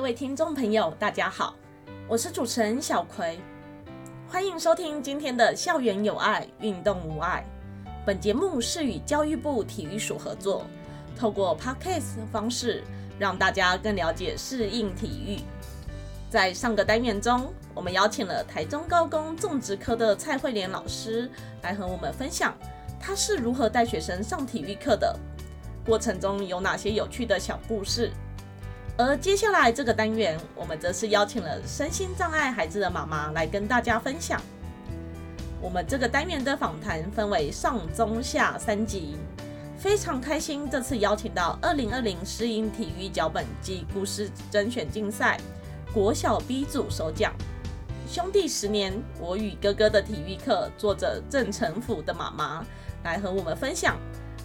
各位听众朋友，大家好，我是主持人小葵，欢迎收听今天的校园有爱，运动无碍。本节目是与教育部体育署合作，透过 podcast 方式，让大家更了解适应体育。在上个单元中，我们邀请了台中高工种植科的蔡慧莲老师来和我们分享，他是如何带学生上体育课的，过程中有哪些有趣的小故事。而接下来这个单元，我们则是邀请了身心障碍孩子的妈妈来跟大家分享。我们这个单元的访谈分为上、中、下三集，非常开心这次邀请到二零二零适应体育脚本及故事甄选竞赛国小 B 组首奖兄弟十年我与哥哥的体育课作者郑成甫的妈妈来和我们分享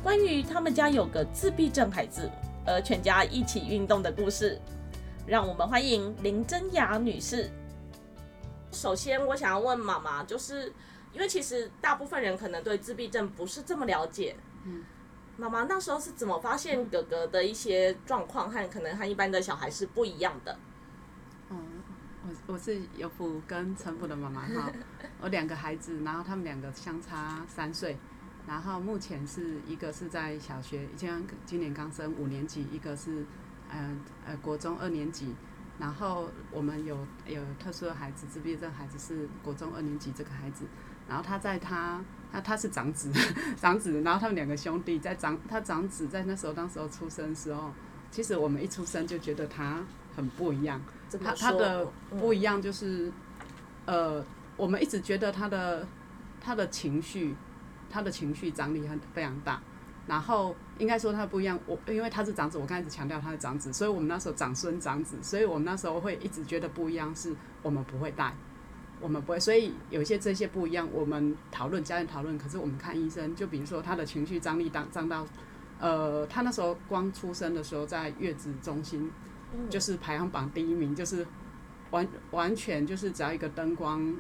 关于他们家有个自闭症孩子。而全家一起运动的故事，让我们欢迎林真雅女士。首先，我想要问妈妈，就是因为其实大部分人可能对自闭症不是这么了解。嗯。妈妈那时候是怎么发现哥哥的一些状况和可能和一般的小孩是不一样的？嗯，我我是有福跟陈福的妈妈哈，我两个孩子，然后他们两个相差三岁。然后目前是一个是在小学，今今年刚升五年级，一个是，呃呃国中二年级。然后我们有有特殊的孩子，自闭症孩子是国中二年级这个孩子。然后他在他他他是长子，长子。然后他们两个兄弟在长他长子在那时候当时候出生的时候，其实我们一出生就觉得他很不一样。他他的不一样就是，呃，我们一直觉得他的他的情绪。他的情绪张力很非常大，然后应该说他不一样。我因为他是长子，我刚开始强调他是长子，所以我们那时候长孙长子，所以我们那时候会一直觉得不一样，是我们不会带，我们不会。所以有一些这些不一样，我们讨论家人讨论，可是我们看医生，就比如说他的情绪张力大张到，呃，他那时候光出生的时候在月子中心，就是排行榜第一名，就是完完全就是只要一个灯光。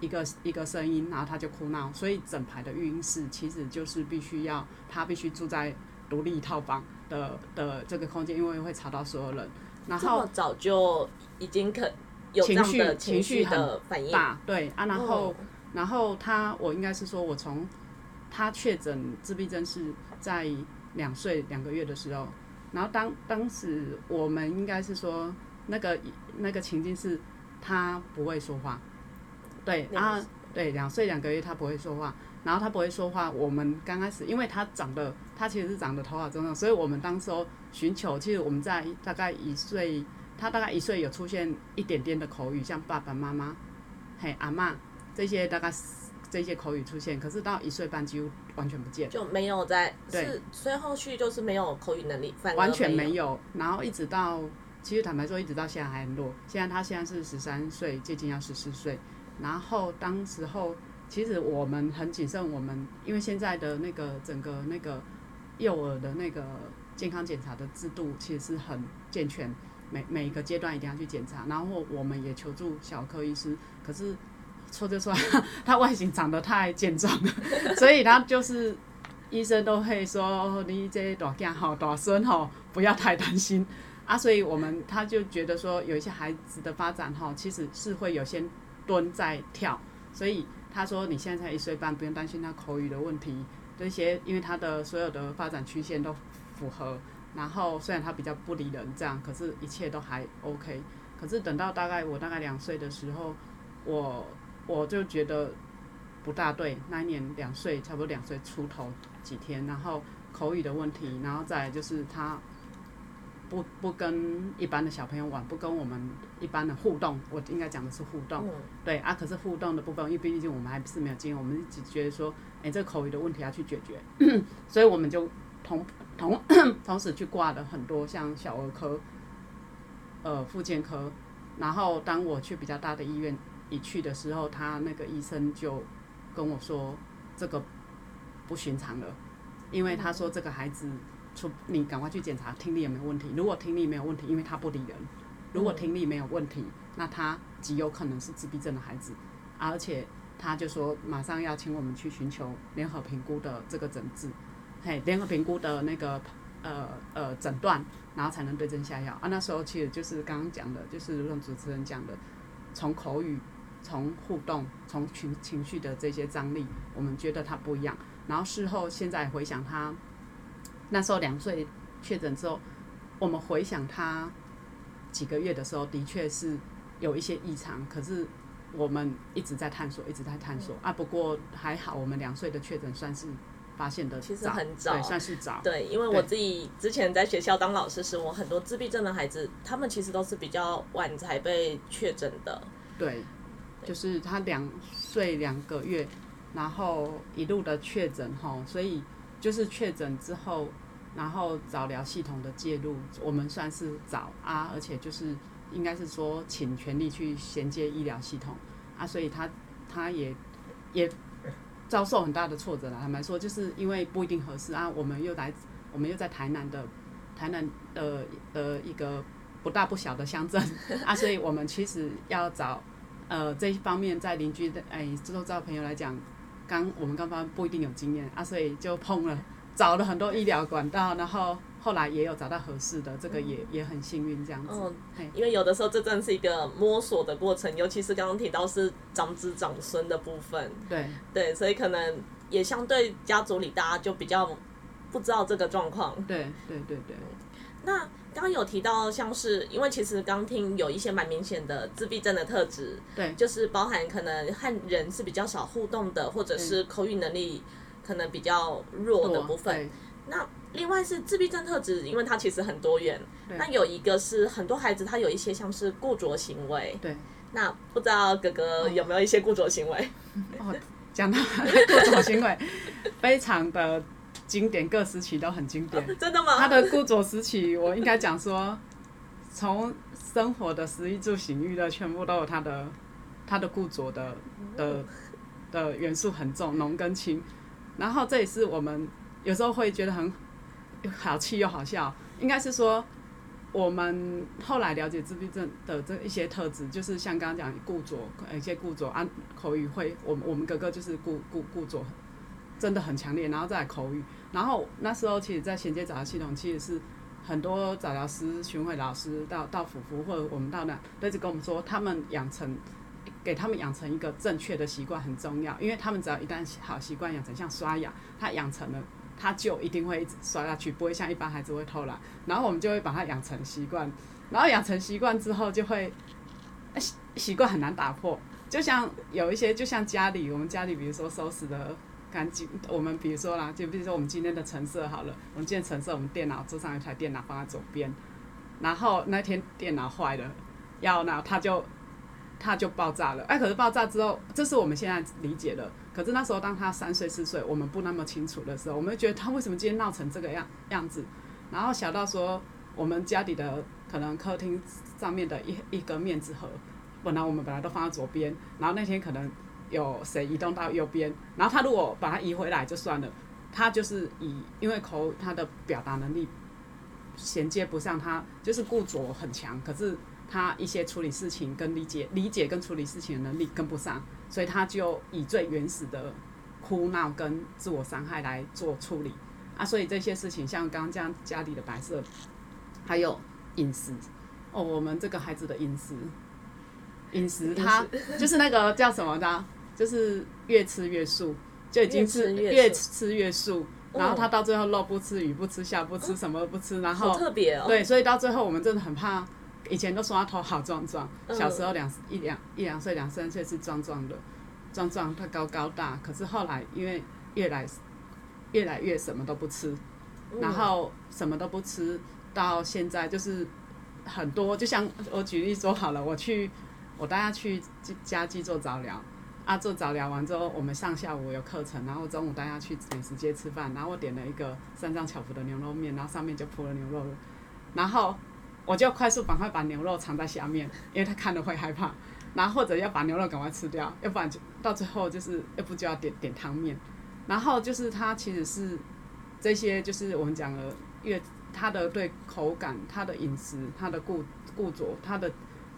一个一个声音，然后他就哭闹，所以整排的育婴室其实就是必须要他必须住在独立套房的的这个空间，因为会吵到所有人。然后这么早就已经可有情绪情绪的反应大，对啊。然后然后他，我应该是说，我从他确诊自闭症是在两岁两个月的时候，然后当当时我们应该是说那个那个情境是他不会说话。对，然后对两岁两个月他不会说话，然后他不会说话。我们刚开始，因为他长得，他其实是长得头发中长，所以我们当时候寻求，其实我们在大概一岁，他大概一岁有出现一点点的口语，像爸爸妈妈、嘿阿妈这些大概这些口语出现，可是到一岁半几乎完全不见，就没有在对，所以后续就是没有口语能力，完全没有。然后一直到，其实坦白说，一直到现在还很弱。现在他现在是十三岁，接近要十四岁。然后当时候，其实我们很谨慎，我们因为现在的那个整个那个幼儿的那个健康检查的制度其实是很健全，每每一个阶段一定要去检查。然后我们也求助小科医师，可是说就说他外形长得太健壮了，所以他就是医生都会说你这大囝吼大孙吼不要太担心啊。所以我们他就觉得说有一些孩子的发展哈，其实是会有些。蹲在跳，所以他说你现在才一岁半，不用担心他口语的问题，这些因为他的所有的发展曲线都符合。然后虽然他比较不理人这样，可是一切都还 OK。可是等到大概我大概两岁的时候，我我就觉得不大对。那一年两岁，差不多两岁出头几天，然后口语的问题，然后再就是他。不不跟一般的小朋友玩，不跟我们一般的互动，我应该讲的是互动，对啊。可是互动的部分，因为毕竟我们还是没有经验，我们只觉得说，哎，这个口语的问题要去解决，所以我们就同同 同时去挂了很多像小儿科、呃，妇健科。然后当我去比较大的医院一去的时候，他那个医生就跟我说，这个不寻常了，因为他说这个孩子。说你赶快去检查听力有没有问题。如果听力没有问题，因为他不理人；如果听力没有问题，那他极有可能是自闭症的孩子。而且他就说马上要请我们去寻求联合评估的这个诊治。嘿，联合评估的那个呃呃诊断，然后才能对症下药啊。那时候其实就是刚刚讲的，就是如同主持人讲的，从口语、从互动、从情情绪的这些张力，我们觉得他不一样。然后事后现在回想他那时候两岁确诊之后，我们回想他几个月的时候，的确是有一些异常，可是我们一直在探索，一直在探索啊。不过还好，我们两岁的确诊算是发现的其实早很早对，算是早。对，因为我自己之前在学校当老师时，我很多自闭症的孩子，他们其实都是比较晚才被确诊的。对，就是他两岁两个月，然后一路的确诊吼，所以就是确诊之后，然后早疗系统的介入，我们算是早啊，而且就是应该是说请全力去衔接医疗系统。啊，所以他他也也遭受很大的挫折了。坦白说，就是因为不一定合适。啊，我们又来，我们又在台南的台南的的一个不大不小的乡镇。啊，所以我们其实要找呃这一方面在邻居的哎周遭朋友来讲，刚我们刚刚不一定有经验。啊，所以就碰了找了很多医疗管道，然后后来也有找到合适的，这个也也很幸运这样子。嗯嘿，因为有的时候这真的是一个摸索的过程，尤其是刚刚提到是长子长孙的部分，对。对，所以可能也相对家族里大家就比较不知道这个状况。对对对对。那刚刚有提到，像是因为其实刚听有一些蛮明显的自闭症的特质，对。就是包含可能和人是比较少互动的，或者是口语能力可能比较弱的部分。那另外是自闭症特质，因为它其实很多元。对那有一个是很多孩子他有一些像是固着行为，对那不知道哥哥有没有一些固着行为？哦，讲到 固着行为，非常的经典，各时期都很经典。真的吗？他的固着时期，我应该讲说，从生活的食衣住行娱乐，全部都有他的他的固着的的的元素很重，浓跟轻。然后这也是我们有时候会觉得很好气又好笑，应该是说。我们后来了解自闭症的这一些特质，就是像刚刚讲固着，呃一些固着啊，口语会，我们我们哥哥就是固固固着，真的很强烈，然后再口语，然后那时候其实，在衔接早教系统，其实是很多早教师、巡回老师到到辅服或者我们到那，都一直跟我们说，他们养成给他们养成一个正确的习惯很重要，因为他们只要一旦好习惯养成，像刷牙，他养成了。他就一定会一直刷下去，不会像一般孩子会偷懒。然后我们就会把他养成习惯，然后养成习惯之后，就会习习惯很难打破。就像有一些，就像家里，我们家里比如说收拾的干净，我们比如说啦，就比如说我们今天的橙色好了，我们今天橙色，我们电脑桌上有一台电脑放在左边，然后那天电脑坏了，要那它就它就爆炸了。哎，可是爆炸之后，这是我们现在理解的。可是那时候当他三岁四岁，我们不那么清楚的时候，我们觉得他为什么今天闹成这个样样子？然后小到说我们家里的可能客厅上面的一一个面纸盒，本来我们本来都放在左边，然后那天可能有谁移动到右边，然后他如果把它移回来就算了，他就是以因为口他的表达能力衔接不上他，就是固着很强，可是他一些处理事情跟理解理解跟处理事情的能力跟不上，所以他就以最原始的哭闹跟自我伤害来做处理。啊，所以这些事情像刚刚这样家里的白色，还有饮食。哦，我们这个孩子的饮食，饮食 他就是那个叫什么的，就是越吃越素，就已经是越吃越越素。然后他到最后肉不吃，鱼不吃，虾不吃，什么都不吃，然后好特别哦。对，所以到最后我们真的很怕。以前都说他头好壮壮，嗯小时候两一两一两岁、两三岁是壮壮的，壮壮他高高大。可是后来因为越来越来越什么都不吃，嗯然后什么都不吃，到现在就是很多，就像我举例说好了，我去我带他去家鸡做早疗，啊做早疗完之后，我们上下午有课程，然后中午带他去美食街吃饭，然后我点了一个三张巧福的牛肉面，然后上面就铺了牛肉，然后我就要快速赶快把牛肉藏在下面，因为他看了会害怕，然后或者要把牛肉赶快吃掉，要不然就到最后就是要不就要点点汤面，然后就是他其实是这些就是我们讲的越他的对口感、他的饮食、他的固固着、他的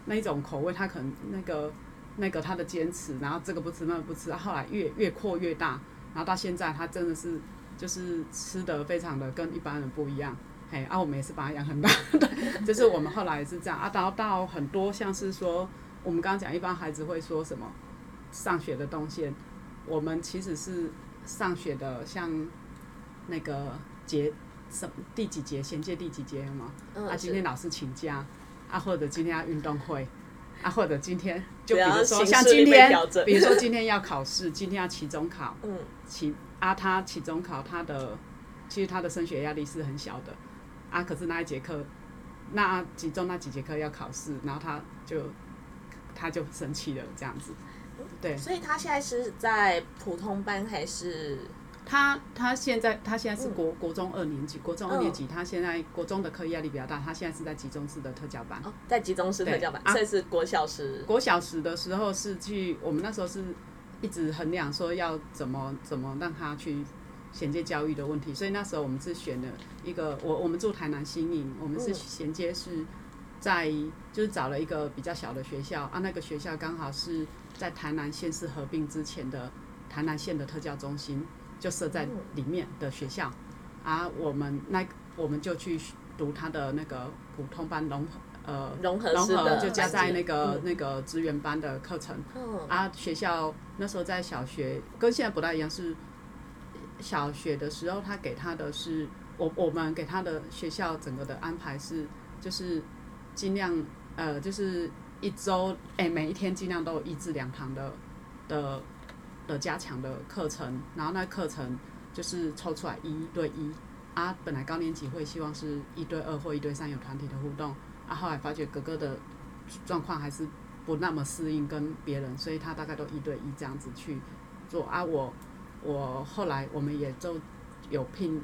那一种口味，他可能那个那个他的坚持，然后这个不吃那个不吃，后来越越扩越大，然后到现在他真的是就是吃的非常的跟一般人不一样，嘿，啊，我们也是把它养很大，对，就是我们后来也是这样啊，然后到很多像是说，我们刚刚讲，一般孩子会说什么上学的动线，我们其实是上学的，像那个节什么第几节衔接第几节有吗？嗯，啊，今天老师请假，啊，或者今天要运动会，啊，或者今天就比如说像今天，比如说今天要考试，今天要期中考，嗯期啊，他期中考他的其实他的升学压力是很小的，啊，可是那一节课，那集中那几节课要考试，然后他就他就生气了这样子，对所以他现在是在普通班还是？他他现在他现在是嗯国、国中二年级，国中二年级，他现在国中的课业压力比较大，他现在是在集中式的特教班。哦，在集中式特教班，所以是国小时。国小时的时候是去，我们那时候是一直衡量说要怎么怎么让他去衔接教育的问题，所以那时候我们是选了一个，我我们住台南新营，我们是嗯。衔接是在就是找了一个比较小的学校啊，那个学校刚好是在台南县市合并之前的台南县的特教中心，就设在里面的学校，啊，我们那我们就去读他的那个普通班融合呃融合融合就加在那个、嗯。那个资源班的课程。嗯。啊。学校那时候在小学跟现在不大一样，是小学的时候他给他的是我我们给他的学校整个的安排是就是尽量呃就是一周哎、每一天尽量都有一至两堂的的的加强的课程，然后那课程就是抽出来一对一啊，本来高年级会希望是一对二或一对三有团体的互动。啊，后来发觉哥哥的状况还是不那么适应跟别人，所以他大概都一对一这样子去做啊。我我后来我们也就有聘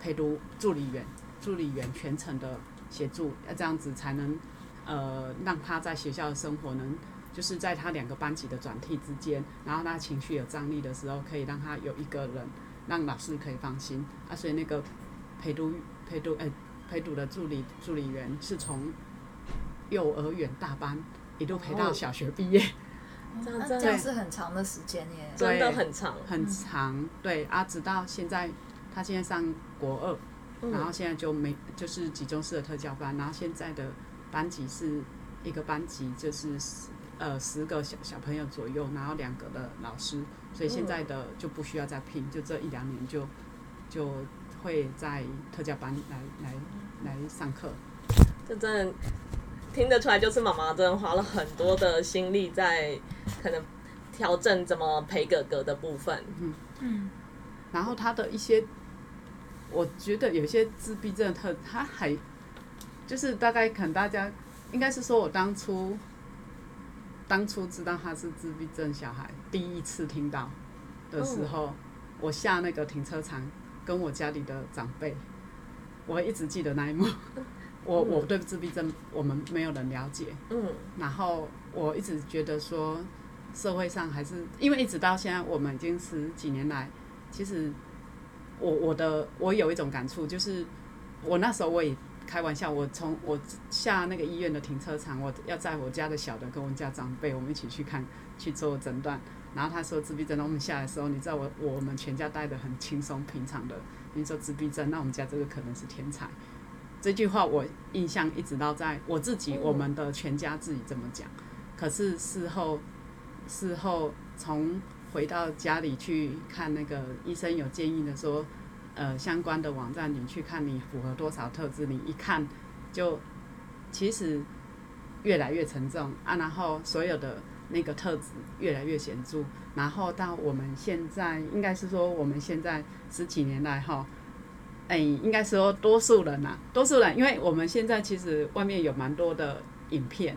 陪读助理员，助理员全程的协助，要这样子才能呃让他在学校的生活能。就是在他两个班级的转替之间，然后他情绪有张力的时候，可以让他有一个人，让老师可以放心啊。所以那个陪读陪读呃陪读的助理助理员是从幼儿园大班一路陪到哦小学毕业，那这样真的这样是很长的时间耶。真的对很长。很长。对啊，直到现在他现在上国二，嗯然后现在就没就是集中式的特教班，然后现在的班级是一个班级就是十呃十个小小朋友左右，然后两个的老师，所以现在的就不需要再聘，就这一两年就就会在特教班来来来上课。这真的听得出来，就是妈妈真的花了很多的心力在可能调整怎么陪哥哥的部分。嗯嗯，然后他的一些，我觉得有些自闭症的特，他还就是大概可能大家应该是说我当初当初知道他是自闭症小孩，第一次听到的时候，我下那个停车场跟我家里的长辈，我一直记得那一幕。我我对自闭症我们没有人了解，嗯然后我一直觉得说，社会上还是因为一直到现在，我们已经十几年来，其实我我的我有一种感触，就是我那时候我也开玩笑，我从我下那个医院的停车场，我要载我家的小的跟我们家长辈，我们一起去看去做诊断。然后他说自闭症，那我们下来的时候，你知道我我们全家待的很轻松平常的，你说自闭症，那我们家这个可能是天才。这句话我印象一直到在我自己，我们的全家自己这么讲。可是事后，事后从回到家里去看那个医生有建议的说，呃，相关的网站你去看你符合多少特质，你一看就其实越来越沉重啊，然后所有的那个特质越来越显著，然后到我们现在应该是说我们现在十几年来哈。哎，应该说多数人呐、啊多数人，因为我们现在其实外面有蛮多的影片，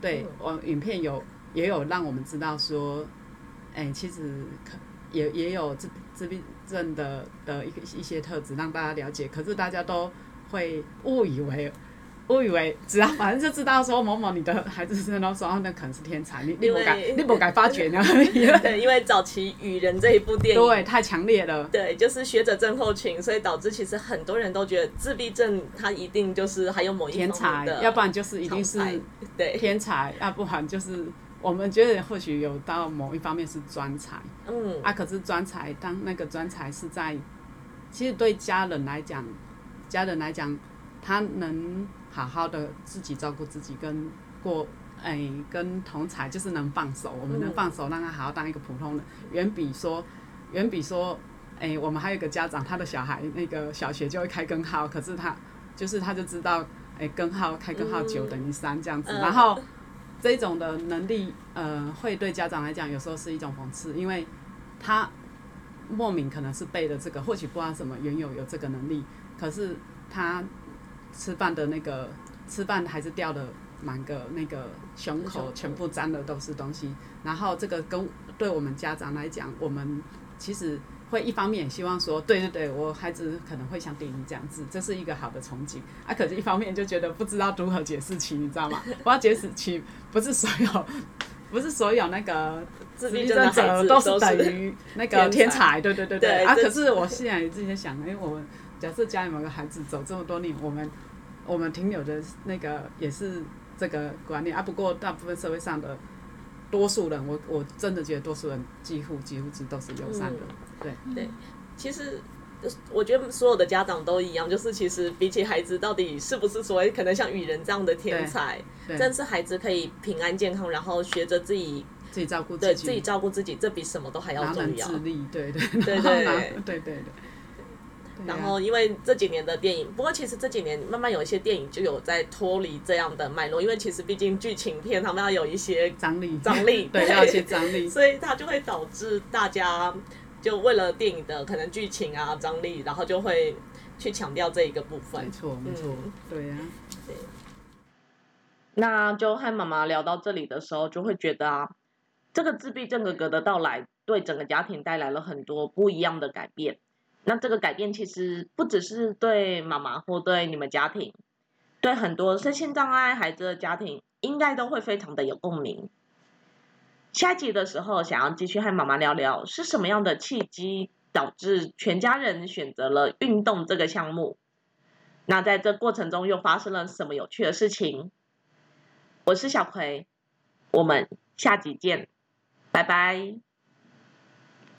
对，我影片有也有让我们知道说，哎，其实可也也有自自闭症的的一个一些特质让大家了解，可是大家都会误以为。误以为只要反正就知道说某某你的孩子是那说哦那可能是天才，你你不敢你不敢发觉呢？对，因为早期《雨人》这一部电影，对，太强烈了。对，就是学者症候群，所以导致其实很多人都觉得自闭症他一定就是还有某一天才，要不然就是一定是对，天才，要不然就是我们觉得或许有到某一方面是专才嗯，啊。可是专才，当那个专才是在，其实对家人来讲，家人来讲，他能好好的自己照顾自己，跟过哎跟同才就是能放手，我们能嗯放手让他好好当一个普通人，远比说远比说哎我们还有一个家长，他的小孩那个小学就会开根号，可是他就是他就知道哎根号开根号九嗯等于三这样子，嗯。然后这种的能力呃会对家长来讲有时候是一种讽刺，因为他莫名可能是背了这个，或许不知道什么缘由有这个能力，可是他吃饭的那个吃饭还是掉的满个那个胸胸口，全部沾的都是东西。然后这个跟对我们家长来讲，我们其实会一方面也希望说，对对对，我孩子可能会像电影这样子，这是一个好的憧憬啊。可是一方面就觉得不知道如何解释起，你知道吗？我要解释起，不是所有。不是所有那个自闭症者都是等于那个天天才对，对对对 啊！可是我现在自己在想，因为我们假设家里某个孩子走这么多年，我们我们停留的那个也是这个观念啊。不过大部分社会上的多数人，我我真的觉得多数人几乎几乎是都是友善的，嗯对其实。我觉得所有的家长都一样，就是其实比起孩子到底是不是所谓可能像雨人这样的天才，对，但是孩子可以平安健康，然后学着自己自己照顾自对自己照顾自己，这比什么都还要重要。能自立，对对对对对对。对然啊后因为这几年的电影，不过其实这几年慢慢有一些电影就有在脱离这样的脉络，因为其实毕竟剧情片他们要有一些张力，张力 对，要有些张力，所以它就会导致大家就为了电影的可能剧情啊张力，然后就会去强调这一个部分。没。错没错嗯，对呀、那就和妈妈聊到这里的时候，就会觉得啊，这个自闭症哥哥的到来，对整个家庭带来了很多不一样的改变。那这个改变其实不只是对妈妈或对你们家庭，对很多身心障碍孩子的家庭，应该都会非常的有共鸣。下一集的时候，想要继续和妈妈聊聊是什么样的契机导致全家人选择了运动这个项目。那在这过程中又发生了什么有趣的事情？我是小葵，我们下集见，拜拜。